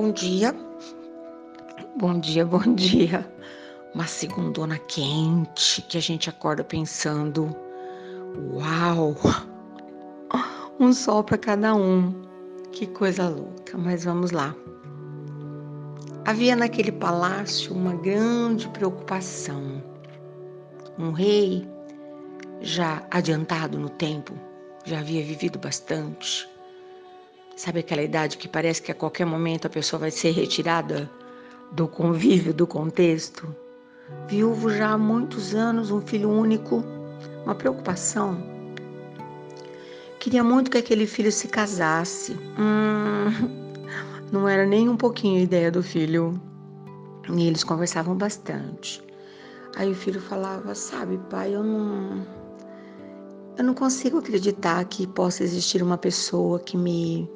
bom dia. Bom dia, bom dia. Uma segundona quente que a gente acorda pensando: uau, um sol para cada um. Que coisa louca, mas vamos lá. Havia naquele palácio uma grande preocupação. Um rei, já adiantado no tempo, já havia vivido bastante. Sabe aquela idade que parece que a qualquer momento a pessoa vai ser retirada do convívio, do contexto? Viúvo já há muitos anos, um filho único, uma preocupação. Queria muito que aquele filho se casasse. Hum, não era nem um pouquinho a ideia do filho. E eles conversavam bastante. Aí o filho falava: Sabe, pai, eu não. Eu não consigo acreditar que possa existir uma pessoa que me.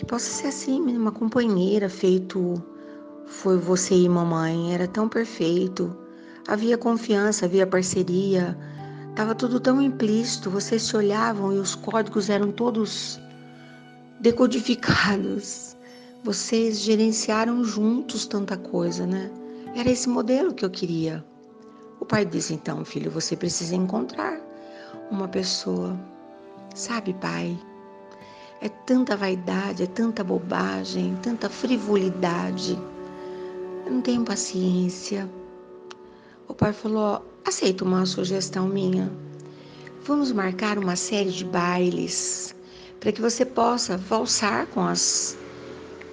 Que possa ser assim, uma companheira, feito foi você e mamãe. Era tão perfeito. Havia confiança, havia parceria. Tava tudo tão implícito. Vocês se olhavam e os códigos eram todos decodificados. Vocês gerenciaram juntos tanta coisa, né? Era esse modelo que eu queria. O pai disse: então, filho, você precisa encontrar uma pessoa. Sabe, pai? É tanta vaidade, é tanta bobagem, tanta frivolidade. Eu não tenho paciência. O pai falou: aceita uma sugestão minha. Vamos marcar uma série de bailes para que você possa valsar com as,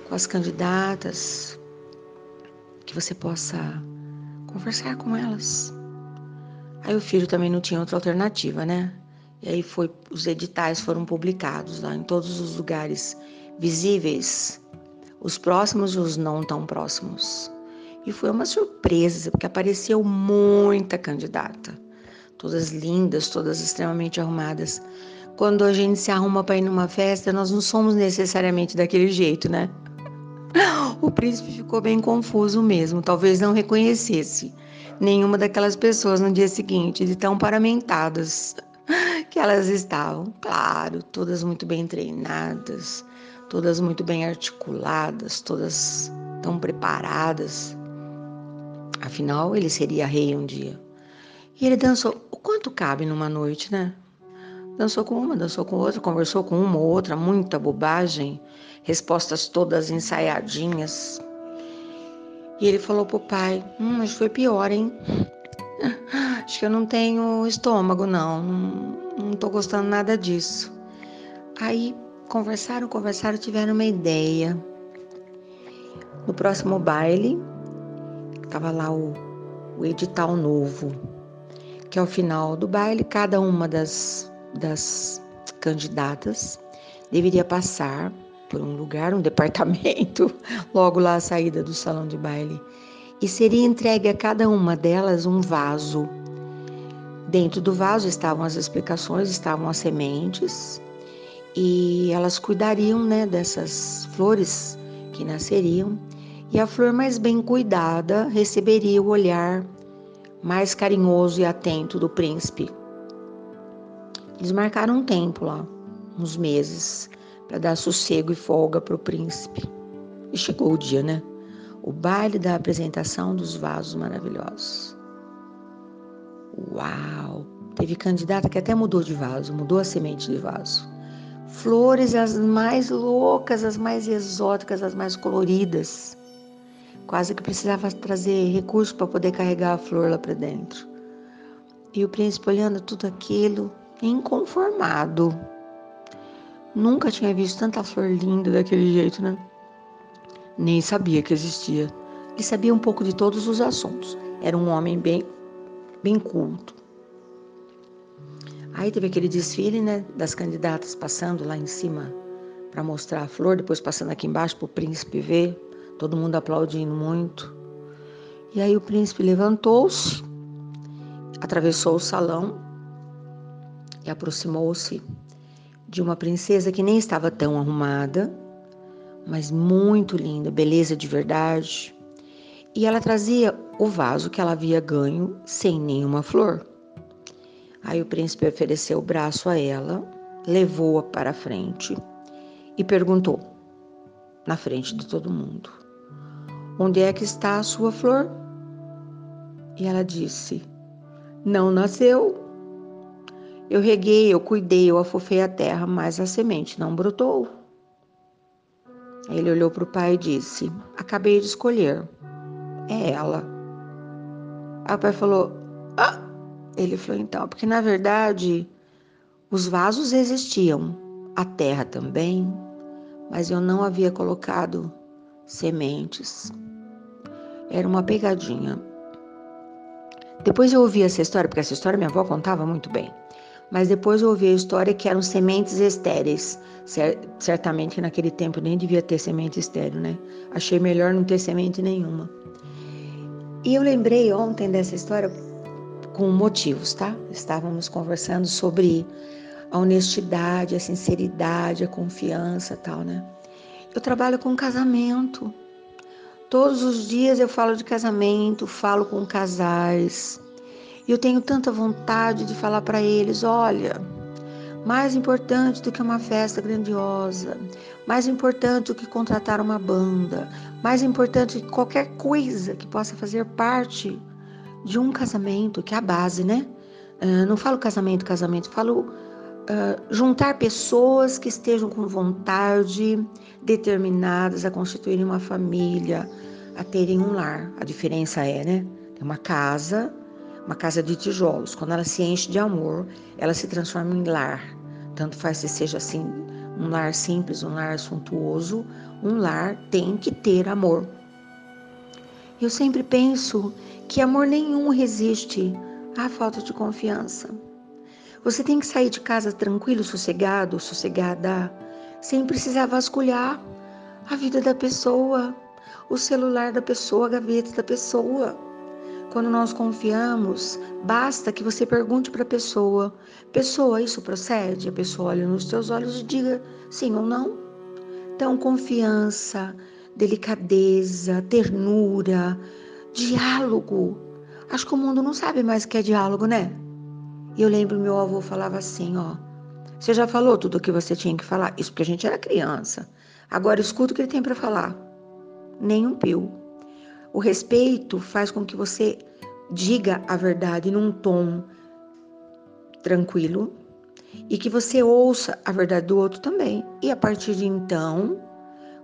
com as candidatas, que você possa conversar com elas. Aí o filho também não tinha outra alternativa, né? E aí foi, os editais foram publicados lá em todos os lugares visíveis, os próximos e os não tão próximos. E foi uma surpresa, porque apareceu muita candidata, todas lindas, todas extremamente arrumadas quando a gente se arruma para ir numa festa, nós não somos necessariamente daquele jeito, né? O príncipe ficou bem confuso mesmo, talvez não reconhecesse nenhuma daquelas pessoas no dia seguinte, de tão paramentadas que elas estavam. Claro, todas muito bem treinadas, todas muito bem articuladas, todas tão preparadas. Afinal, ele seria rei um dia. E ele dançou o quanto cabe numa noite, né? Dançou com uma, dançou com outra, conversou com uma ou outra, muita bobagem, respostas todas ensaiadinhas. E ele falou pro pai: Hum, mas foi pior, hein? Acho que eu não tenho estômago, não. Não, tô gostando nada disso. Aí conversaram, conversaram, tiveram uma ideia. No próximo baile, tava lá o, o edital novo, que ao final do baile, cada uma das das candidatas deveria passar por um lugar, um departamento, logo lá à saída do salão de baile, e seria entregue a cada uma delas um vaso. Dentro do vaso estavam as explicações, estavam as sementes, e elas cuidariam né, dessas flores que nasceriam, e a flor mais bem cuidada receberia o olhar mais carinhoso e atento do príncipe, eles marcaram um tempo lá, uns meses, para dar sossego e folga para o príncipe. E chegou o dia, né? O baile da apresentação dos vasos maravilhosos. Uau! Teve candidata que até mudou de vaso, mudou a semente de vaso. Flores as mais loucas, as mais exóticas, as mais coloridas. Quase que precisava trazer recursos para poder carregar a flor lá para dentro. E o príncipe olhando tudo aquilo, inconformado. Nunca tinha visto tanta flor linda daquele jeito, né? Nem sabia que existia. Ele sabia um pouco de todos os assuntos. Era um homem bem, bem culto. Aí teve aquele desfile, né, das candidatas passando lá em cima para mostrar a flor, depois passando aqui embaixo para o príncipe ver, todo mundo aplaudindo muito. E aí o príncipe levantou-se, atravessou o salão e aproximou-se de uma princesa que nem estava tão arrumada, mas muito linda, beleza de verdade. E ela trazia o vaso que ela havia ganho sem nenhuma flor. Aí o príncipe ofereceu o braço a ela, levou-a para a frente e perguntou: na frente de todo mundo: Onde é que está a sua flor? E ela disse: Não nasceu. Eu reguei, eu cuidei, eu afofei a terra, mas a semente não brotou. Ele olhou para o pai e disse: Acabei de escolher. É ela. O pai falou: Ah! Ele falou: Então, porque na verdade os vasos existiam, a terra também, mas eu não havia colocado sementes. Era uma pegadinha. Depois eu ouvi essa história, porque essa história minha avó contava muito bem. Mas depois eu ouvi a história que eram sementes estéreis. Certamente naquele tempo nem devia ter semente estéreo, né? Achei melhor não ter semente nenhuma. E eu lembrei ontem dessa história com motivos, tá? Estávamos conversando sobre a honestidade, a sinceridade, a confiança, tal, né? Eu trabalho com casamento. Todos os dias eu falo de casamento, falo com casais. E eu tenho tanta vontade de falar para eles: olha, mais importante do que uma festa grandiosa, mais importante do que contratar uma banda, mais importante que qualquer coisa que possa fazer parte de um casamento, que é a base, né? Uh, não falo casamento, casamento, falo uh, juntar pessoas que estejam com vontade, determinadas a constituírem uma família, a terem um lar. A diferença é, né? Tem uma casa uma casa de tijolos, quando ela se enche de amor, ela se transforma em lar. Tanto faz se seja assim um lar simples, um lar suntuoso, um lar tem que ter amor. Eu sempre penso que amor nenhum resiste à falta de confiança. Você tem que sair de casa tranquilo, sossegado, sossegada, sem precisar vasculhar a vida da pessoa, o celular da pessoa, a gaveta da pessoa. Quando nós confiamos, basta que você pergunte para a pessoa: Pessoa, isso procede? A pessoa olha nos teus olhos e diga sim ou não. Então, confiança, delicadeza, ternura, diálogo. Acho que o mundo não sabe mais o que é diálogo, né? E eu lembro meu avô falava assim, ó. Você já falou tudo o que você tinha que falar? Isso porque a gente era criança. Agora escuta o que ele tem para falar. Nem um pio. O respeito faz com que você diga a verdade num tom tranquilo e que você ouça a verdade do outro também. E a partir de então,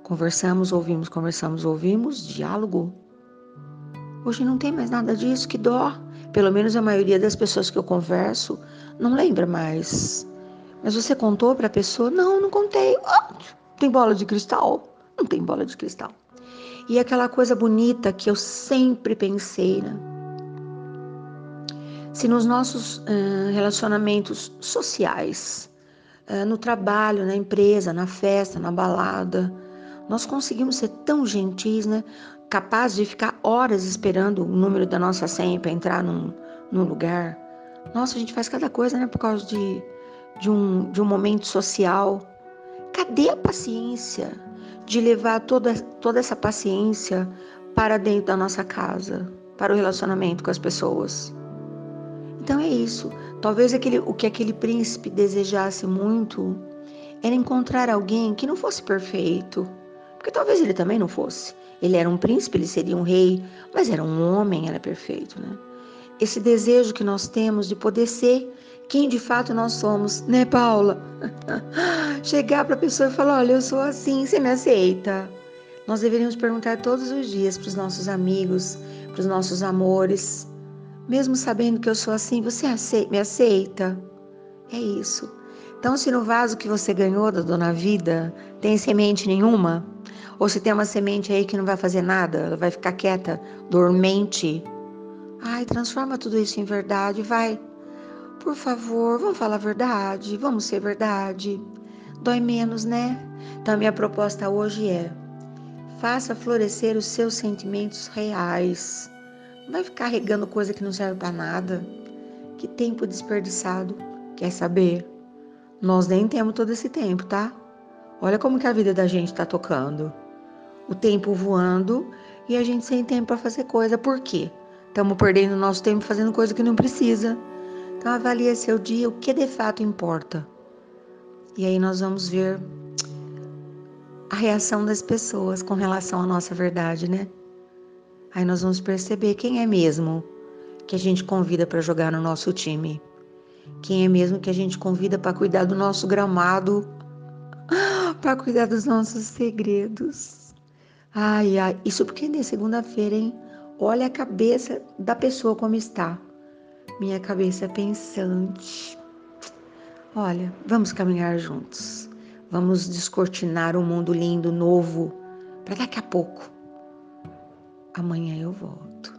conversamos, ouvimos, conversamos, ouvimos, diálogo. Hoje não tem mais nada disso, que dó. Pelo menos a maioria das pessoas que eu converso não lembra mais. Mas você contou para a pessoa? Não, não contei. Oh, tem bola de cristal? Não tem bola de cristal. E aquela coisa bonita que eu sempre pensei, né? Se nos nossos uh, relacionamentos sociais, uh, no trabalho, na empresa, na festa, na balada, nós conseguimos ser tão gentis, né? Capazes de ficar horas esperando o número da nossa senha para entrar num, num lugar. Nossa, a gente faz cada coisa, né? Por causa de, de, um, de um momento social. Cadê a paciência? De levar toda, toda essa paciência para dentro da nossa casa, para o relacionamento com as pessoas. Então é isso. Talvez aquele, o que aquele príncipe desejasse muito era encontrar alguém que não fosse perfeito, porque talvez ele também não fosse. Ele era um príncipe, ele seria um rei, mas era um homem, era perfeito, né? Esse desejo que nós temos de poder ser quem de fato nós somos, né, Paula? Chegar para a pessoa e falar: olha, eu sou assim, você me aceita? Nós deveríamos perguntar todos os dias para os nossos amigos, para os nossos amores, mesmo sabendo que eu sou assim, você me aceita? É isso. Então, se no vaso que você ganhou da Dona Vida tem semente nenhuma, ou se tem uma semente aí que não vai fazer nada, ela vai ficar quieta, dormente, ai, transforma tudo isso em verdade, vai. Por favor, vamos falar a verdade, vamos ser verdade. Dói menos, né? Então, minha proposta hoje é: faça florescer os seus sentimentos reais. Não vai ficar regando coisa que não serve para nada. Que tempo desperdiçado. Quer saber? Nós nem temos todo esse tempo, tá? Olha como que a vida da gente está tocando. O tempo voando e a gente sem tempo para fazer coisa. Por quê? Estamos perdendo nosso tempo fazendo coisa que não precisa. Então avalie seu dia, o que de fato importa. E aí nós vamos ver a reação das pessoas com relação à nossa verdade, né? Aí nós vamos perceber quem é mesmo que a gente convida para jogar no nosso time. Quem é mesmo que a gente convida para cuidar do nosso gramado, para cuidar dos nossos segredos. Ai, ai, isso porque é segunda-feira, hein? Olha a cabeça da pessoa como está. Minha cabeça pensante. Olha, vamos caminhar juntos. Vamos descortinar um mundo lindo, novo, para daqui a pouco. Amanhã eu volto.